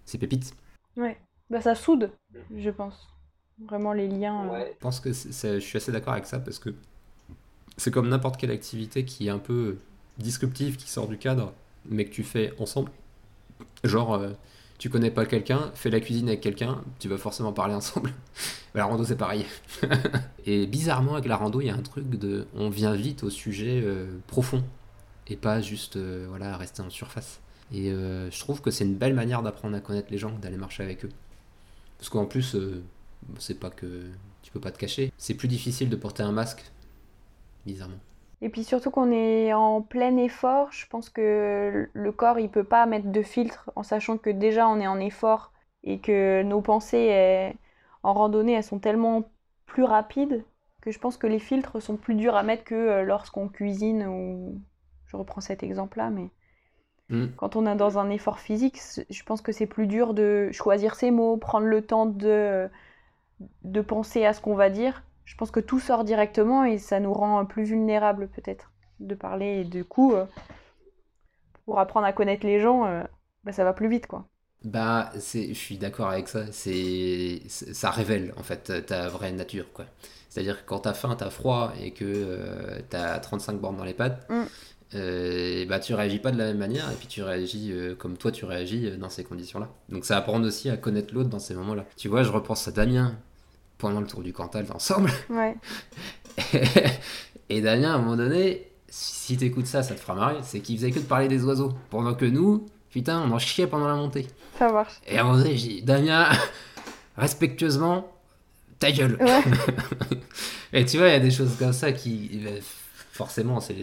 c'est pépite. Ouais. Bah, ça soude, je pense. Vraiment les liens. euh, Je pense que je suis assez d'accord avec ça parce que c'est comme n'importe quelle activité qui est un peu disruptive, qui sort du cadre, mais que tu fais ensemble. Genre, euh, tu connais pas quelqu'un, fais la cuisine avec quelqu'un, tu vas forcément parler ensemble. la rando, c'est pareil. et bizarrement, avec la rando, il y a un truc de. On vient vite au sujet euh, profond et pas juste euh, voilà, rester en surface. Et euh, je trouve que c'est une belle manière d'apprendre à connaître les gens, d'aller marcher avec eux. Parce qu'en plus, euh, c'est pas que tu peux pas te cacher. C'est plus difficile de porter un masque, bizarrement. Et puis surtout qu'on est en plein effort, je pense que le corps il peut pas mettre de filtre en sachant que déjà on est en effort et que nos pensées en randonnée elles sont tellement plus rapides que je pense que les filtres sont plus durs à mettre que euh, lorsqu'on cuisine ou je reprends cet exemple là mais mm. quand on est dans un effort physique je pense que c'est plus dur de choisir ses mots prendre le temps de de penser à ce qu'on va dire je pense que tout sort directement et ça nous rend plus vulnérables peut-être de parler. Et du coup, euh, pour apprendre à connaître les gens, euh, bah, ça va plus vite quoi. Bah, je suis d'accord avec ça. C'est, ça révèle en fait ta vraie nature quoi. C'est-à-dire que quand t'as faim, t'as froid et que euh, t'as 35 bornes dans les pattes, mm. Bah tu réagis pas de la même manière et puis tu réagis comme toi tu réagis dans ces conditions-là. Donc ça apprend aussi à connaître l'autre dans ces moments-là. Tu vois, je repense à Damien pendant le tour du Cantal ensemble. Ouais. et Damien, à un moment donné, si t'écoutes ça, ça te fera marrer, c'est qu'il faisait que de parler des oiseaux. Pendant que nous, putain, on en chiait pendant la montée. Ça marche. Et à un moment donné, j'ai dit, Damien, respectueusement, ta gueule. et tu vois, il y a des choses comme ça qui, forcément, c'est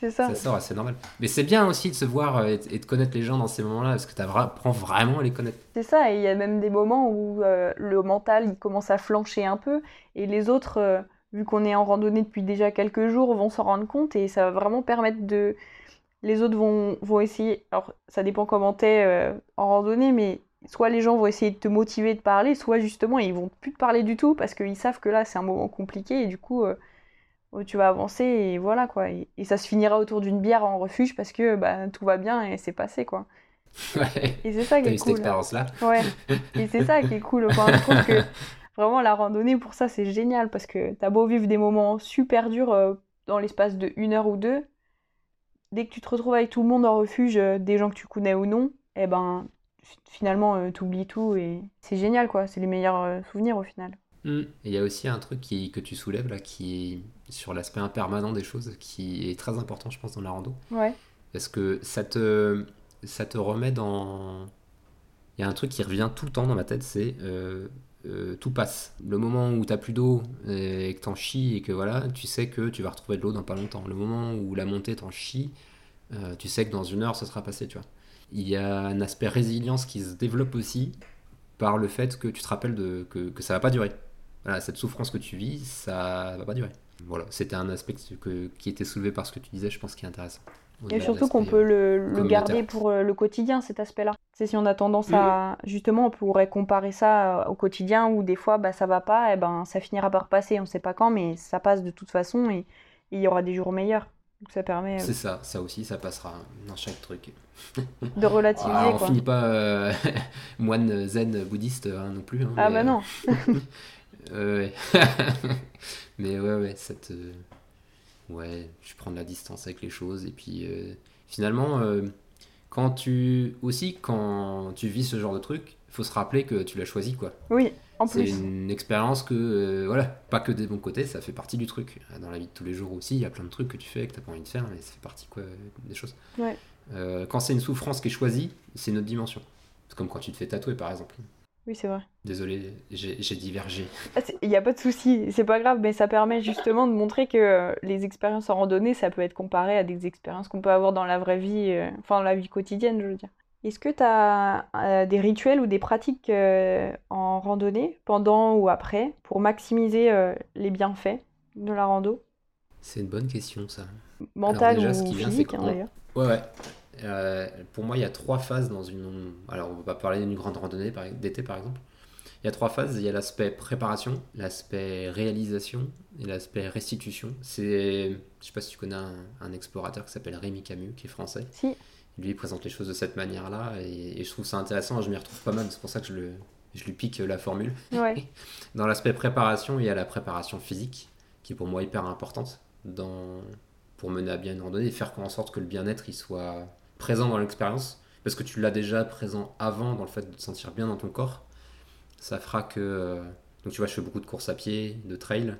c'est ça. Ça sort, c'est normal. Mais c'est bien aussi de se voir euh, et, de connaître les gens dans ces moments-là, parce que tu apprends vraiment à les connaître. C'est ça, et il y a même des moments où euh, le mental il commence à flancher un peu, et les autres, euh, vu qu'on est en randonnée depuis déjà quelques jours, vont s'en rendre compte, et ça va vraiment permettre de. Les autres vont, vont essayer. Alors, ça dépend comment t'es en randonnée, mais soit les gens vont essayer de te motiver de parler, soit justement ils vont plus te parler du tout parce qu'ils savent que là c'est un moment compliqué et du coup où tu vas avancer et voilà quoi. Et, ça se finira autour d'une bière en refuge parce que bah, tout va bien et c'est passé quoi. Ouais. Et c'est ça qui est cool. cette expérience-là. Ouais. Et c'est ça qui est cool. Enfin, je trouve que vraiment la randonnée pour ça c'est génial parce que t'as beau vivre des moments super durs euh, dans l'espace de une heure ou deux, dès que tu te retrouves avec tout le monde en refuge, euh, des gens que tu connais ou non, et eh ben finalement euh, t'oublies tout et c'est génial quoi. C'est les meilleurs souvenirs au final. Mm. Il y a aussi un truc qui, que tu soulèves là, qui est sur l'aspect impermanent des choses, qui est très important, je pense, dans la rando. Ouais. Parce que ça te, ça te remet dans. Il y a un truc qui revient tout le temps dans ma tête, c'est euh, euh, tout passe. Le moment où t'as plus d'eau et que t'en chies et que voilà, tu sais que tu vas retrouver de l'eau dans pas longtemps. Le moment où la montée t'en chie, euh, tu sais que dans une heure ça sera passé, tu vois. Il y a un aspect résilience qui se développe aussi par le fait que tu te rappelles de, que, que ça va pas durer voilà, cette souffrance que tu vis, ça va pas durer. Voilà, c'était un aspect qui était soulevé par ce que tu disais, je pense, qui est intéressant. Et surtout qu'on peut le, garder pour euh, le quotidien, cet aspect-là. C'est si on a tendance à... Justement, on pourrait comparer ça euh, au quotidien où des fois, bah, ça va pas, et ben ça finira par passer, on sait pas quand, mais ça passe de toute façon et il y aura des jours meilleurs. Donc ça permet... Euh, C'est ça, ça aussi, ça passera dans chaque truc. de relativiser, ah, on quoi. finit pas moine zen bouddhiste hein, non plus. Hein, ah bah non ouais. Mais ouais, ouais, cette. Ouais, je prends de la distance avec les choses. Et puis, euh, finalement, euh, quand tu. Aussi, quand tu vis ce genre de truc, il faut se rappeler que tu l'as choisi, quoi. Oui, en plus. C'est une expérience que. Euh, voilà, pas que des bons côtés, ça fait partie du truc. Dans la vie de tous les jours aussi, il y a plein de trucs que tu fais que tu pas envie de faire, mais ça fait partie, quoi, des choses. Ouais. quand c'est une souffrance qui est choisie, c'est une autre dimension. C'est comme quand tu te fais tatouer, par exemple. Oui, c'est vrai. Désolé, j'ai divergé. Ah, il n'y a pas de souci, c'est pas grave, mais ça permet justement de montrer que euh, les expériences en randonnée, ça peut être comparé à des expériences qu'on peut avoir dans la vraie vie, euh, enfin dans la vie quotidienne, je veux dire. Est-ce que tu as euh, des rituels ou des pratiques en randonnée, pendant ou après, pour maximiser les bienfaits de la rando? C'est une bonne question, ça. Mental ou physique, hein, d'ailleurs. Ouais, ouais. Euh, pour moi, il y a trois phases dans une. Alors, on va pas parler d'une grande randonnée d'été, par exemple. Il y a trois phases. Il y a l'aspect préparation, l'aspect réalisation et l'aspect restitution. C'est, je sais pas si tu connais un, explorateur qui s'appelle Rémi Camus, qui est français. Si. Lui, il présente les choses de cette manière-là et, je trouve ça intéressant. Je m'y retrouve pas mal. C'est pour ça que je, le, je lui pique la formule. Ouais. Dans l'aspect préparation, il y a la préparation physique, qui est pour moi hyper importante dans, pour mener à bien une randonnée et faire en sorte que le bien-être il soit présent dans l'expérience, parce que tu l'as déjà présent avant dans le fait de te sentir bien dans ton corps, ça fera que... Euh, donc tu vois, je fais beaucoup de courses à pied, de trail.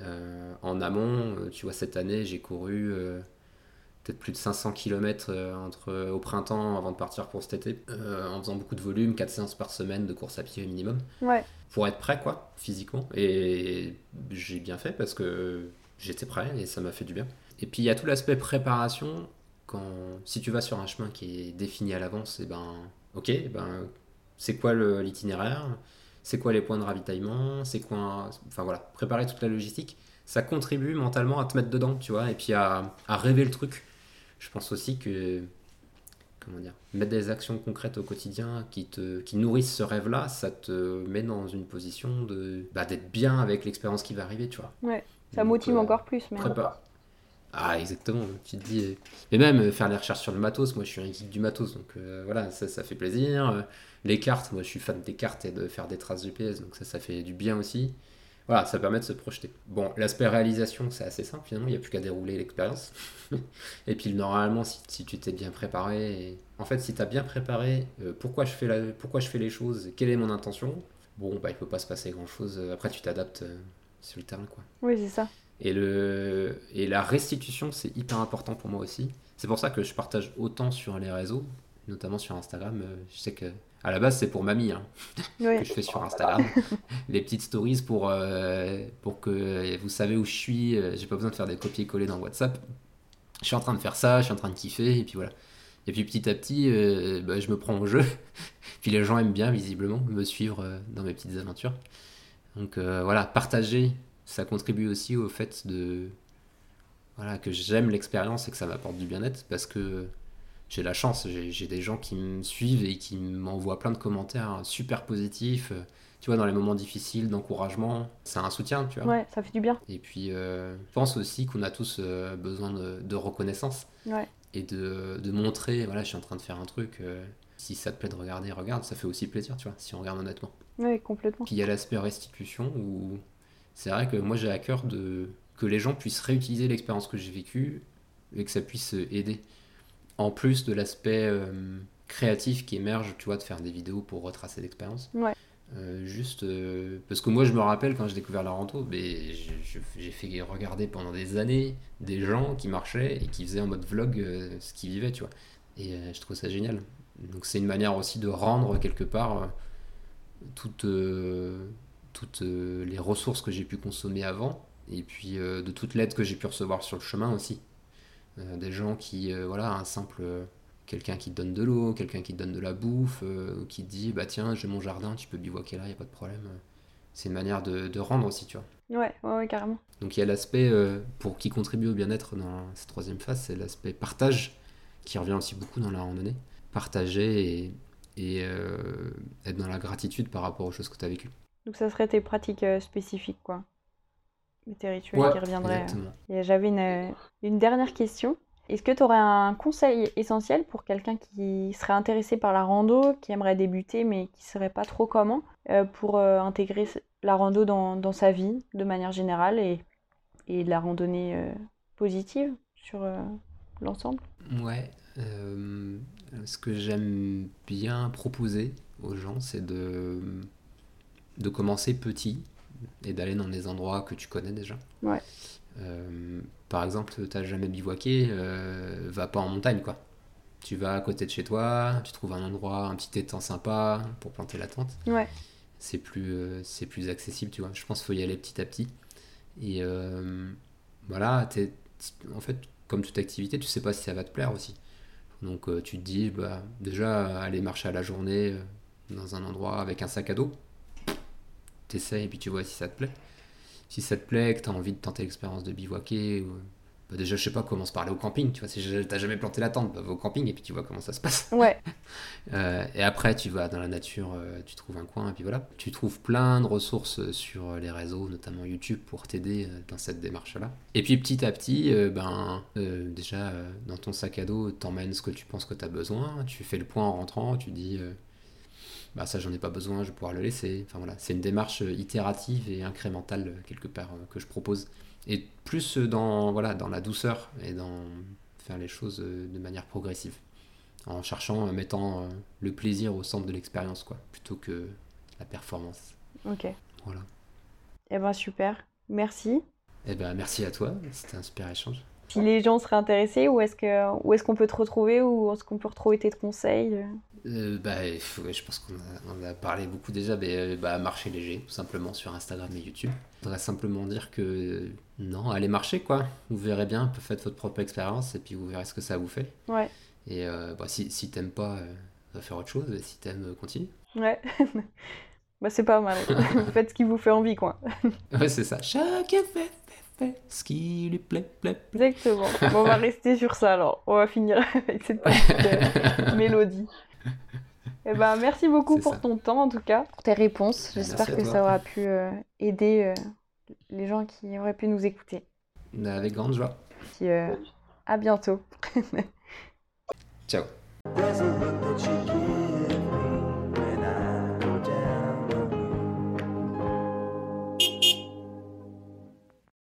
Euh, en amont, euh, tu vois, cette année, j'ai couru peut-être plus de 500 km entre, au printemps avant de partir pour cet été, en faisant beaucoup de volume, 4 séances par semaine de course à pied minimum. Ouais. Pour être prêt, quoi, physiquement. Et j'ai bien fait parce que j'étais prêt et ça m'a fait du bien. Et puis il y a tout l'aspect préparation. Quand, si tu vas sur un chemin qui est défini à l'avance, et eh ben, ok, eh ben, c'est quoi l'itinéraire? C'est quoi les points de ravitaillement? C'est quoi, enfin voilà, préparer toute la logistique, ça contribue mentalement à te mettre dedans, tu vois, et puis à, à rêver le truc. Je pense aussi que comment dire, mettre des actions concrètes au quotidien qui, te, qui nourrissent ce rêve-là, ça te met dans une position de bah, d'être bien avec l'expérience qui va arriver, tu vois. Ouais, ça motive euh, encore plus. Mais... Ah, exactement, tu te dis. Mais même euh, faire les recherches sur le matos, moi je suis un geek du matos, donc euh, voilà, ça, ça fait plaisir. Les cartes, moi je suis fan des cartes et de faire des traces GPS, donc ça, ça fait du bien aussi. Voilà, ça permet de se projeter. Bon, l'aspect réalisation, c'est assez simple finalement, il n'y a plus qu'à dérouler l'expérience. et puis normalement, si, si tu t'es bien préparé, en fait, si tu as bien préparé pourquoi, je fais la... pourquoi je fais les choses, quelle est mon intention, bon, bah il peut pas se passer grand chose. Après, tu t'adaptes sur le terrain, quoi. Oui, c'est ça. Et, le, et la restitution, c'est hyper important pour moi aussi. C'est pour ça que je partage autant sur les réseaux, notamment sur Instagram. Euh, je sais que à la base, c'est pour mamie hein, que je fais sur Instagram. les petites stories pour, euh, pour que vous savez où je suis. Euh, j'ai pas besoin de faire des copier-coller dans WhatsApp. Je suis en train de faire ça, je suis en train de kiffer, et puis voilà. Et puis petit à petit, bah, je me prends au jeu. puis les gens aiment bien, visiblement, me suivre dans mes petites aventures. Donc voilà, partager ça contribue aussi au fait de voilà que j'aime l'expérience et que ça m'apporte du bien-être parce que j'ai la chance, j'ai des gens qui me suivent et qui m'envoient plein de commentaires super positifs. Tu vois, dans les moments difficiles, d'encouragement, c'est un soutien, tu vois. Ouais, ça fait du bien. Et puis, euh, je pense aussi qu'on a tous euh, besoin de, reconnaissance. Ouais. Et de, de, montrer, voilà, je suis en train de faire un truc. Euh, si ça te plaît de regarder, regarde, ça fait aussi plaisir, tu vois, si on regarde honnêtement. Oui, complètement. Puis il y a l'aspect restitution où c'est vrai que moi j'ai à cœur de que les gens puissent réutiliser l'expérience que j'ai vécue et que ça puisse aider. En plus de l'aspect euh, créatif qui émerge, tu vois, de faire des vidéos pour retracer l'expérience. Ouais. Euh, juste euh, parce que moi je me rappelle quand j'ai découvert la rento, mais j'ai fait regarder pendant des années des gens qui marchaient et qui faisaient en mode vlog ce qu'ils vivaient, tu vois. Et je trouve ça génial. Donc c'est une manière aussi de rendre quelque part toute toutes euh, les ressources que j'ai pu consommer avant, et puis euh, de toute l'aide que j'ai pu recevoir sur le chemin aussi. Euh, des gens qui, voilà, un simple quelqu'un qui te donne de l'eau, quelqu'un qui te donne de la bouffe, qui te dit bah tiens j'ai mon jardin, tu peux bivouaquer là, il n'y a pas de problème. C'est une manière de, rendre aussi, tu vois. Ouais, ouais, carrément. Donc il y a l'aspect pour qui contribue au bien-être dans cette troisième phase, c'est l'aspect partage qui revient aussi beaucoup dans la randonnée. Partager et, et être dans la gratitude par rapport aux choses que tu as vécues. Donc ça serait tes pratiques euh, spécifiques, quoi. Tes rituels qui reviendraient. Euh. Et j'avais euh, une, dernière question. Est-ce que tu aurais un conseil essentiel pour quelqu'un qui serait intéressé par la rando, qui aimerait débuter mais qui ne saurait pas trop comment, pour intégrer la rando dans, sa vie de manière générale et, et la randonnée positive sur l'ensemble? Ouais. ce que j'aime bien proposer aux gens, c'est de de commencer petit et d'aller dans des endroits que tu connais déjà. Ouais. Euh, par exemple, tu n'as jamais bivouaqué, euh, va pas en montagne, quoi. Tu vas à côté de chez toi, tu trouves un endroit, un petit étang sympa pour planter la tente. Ouais. C'est plus, euh, c'est plus accessible, tu vois. Je pense qu'il faut y aller petit à petit. Et voilà, en fait, comme toute activité, tu sais pas si ça va te plaire aussi. Donc tu te dis, bah, déjà, aller marcher à la journée dans un endroit avec un sac à dos, t'essayes et puis tu vois si ça te plaît. Si ça te plaît, que tu as envie de tenter l'expérience de bivouaquer, ou... bah déjà, je sais pas, commence par aller au camping, tu vois, si t'as jamais planté la tente, bah, va au camping et puis tu vois comment ça se passe. Ouais. Euh, et après, tu vas dans la nature, euh, tu trouves un coin et puis voilà. Tu trouves plein de ressources sur les réseaux, notamment YouTube, pour t'aider euh, dans cette démarche-là. Et puis petit à petit, ben, déjà, dans ton sac à dos, t'emmènes ce que tu penses que tu as besoin, tu fais le point en rentrant, tu dis bah ça j'en ai pas besoin, je vais pouvoir le laisser. Enfin voilà, c'est une démarche euh, itérative et incrémentale euh, quelque part euh, que je propose. Et plus dans, voilà, dans la douceur et dans faire les choses de manière progressive. En cherchant, en mettant le plaisir au centre de l'expérience, quoi, plutôt que la performance. Ok. Voilà. Eh ben super, merci. Eh ben merci à toi, c'était un super échange. Si les gens seraient intéressés, où est-ce que, où est-ce qu'on peut te retrouver, où est-ce qu'on peut retrouver tes conseils? Euh, bah, je pense qu'on a, a, parlé beaucoup déjà, mais euh, bah, marcher léger, tout simplement sur Instagram et YouTube. Je voudrais simplement dire que non, allez marcher quoi. Vous verrez bien, faites votre propre expérience et puis vous verrez ce que ça vous fait. Ouais. Et euh, bah, si, si t'aimes pas, va faire autre chose. Et si t'aimes, continue. Ouais. bah, c'est pas mal. Faites ce qui vous fait envie quoi. ouais, c'est ça. Chacun fait, fait, ce qui lui plaît, plaît, plaît. Exactement. Bon, on va rester sur ça alors. On va finir avec cette petite mélodie. Eh ben, merci beaucoup pour ton temps, en tout cas, pour tes réponses. J'espère que ça aura pu euh, aider euh, les gens qui auraient pu nous écouter. Avec grande joie. Puis, euh, à bientôt. Ciao.